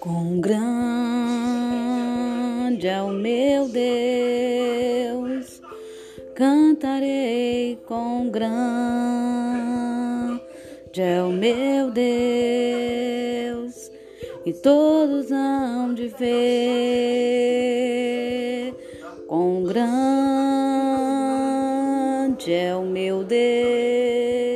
Com grande é o meu Deus, cantarei com grande é o meu Deus, e todos hão de ver Com grande é o meu Deus.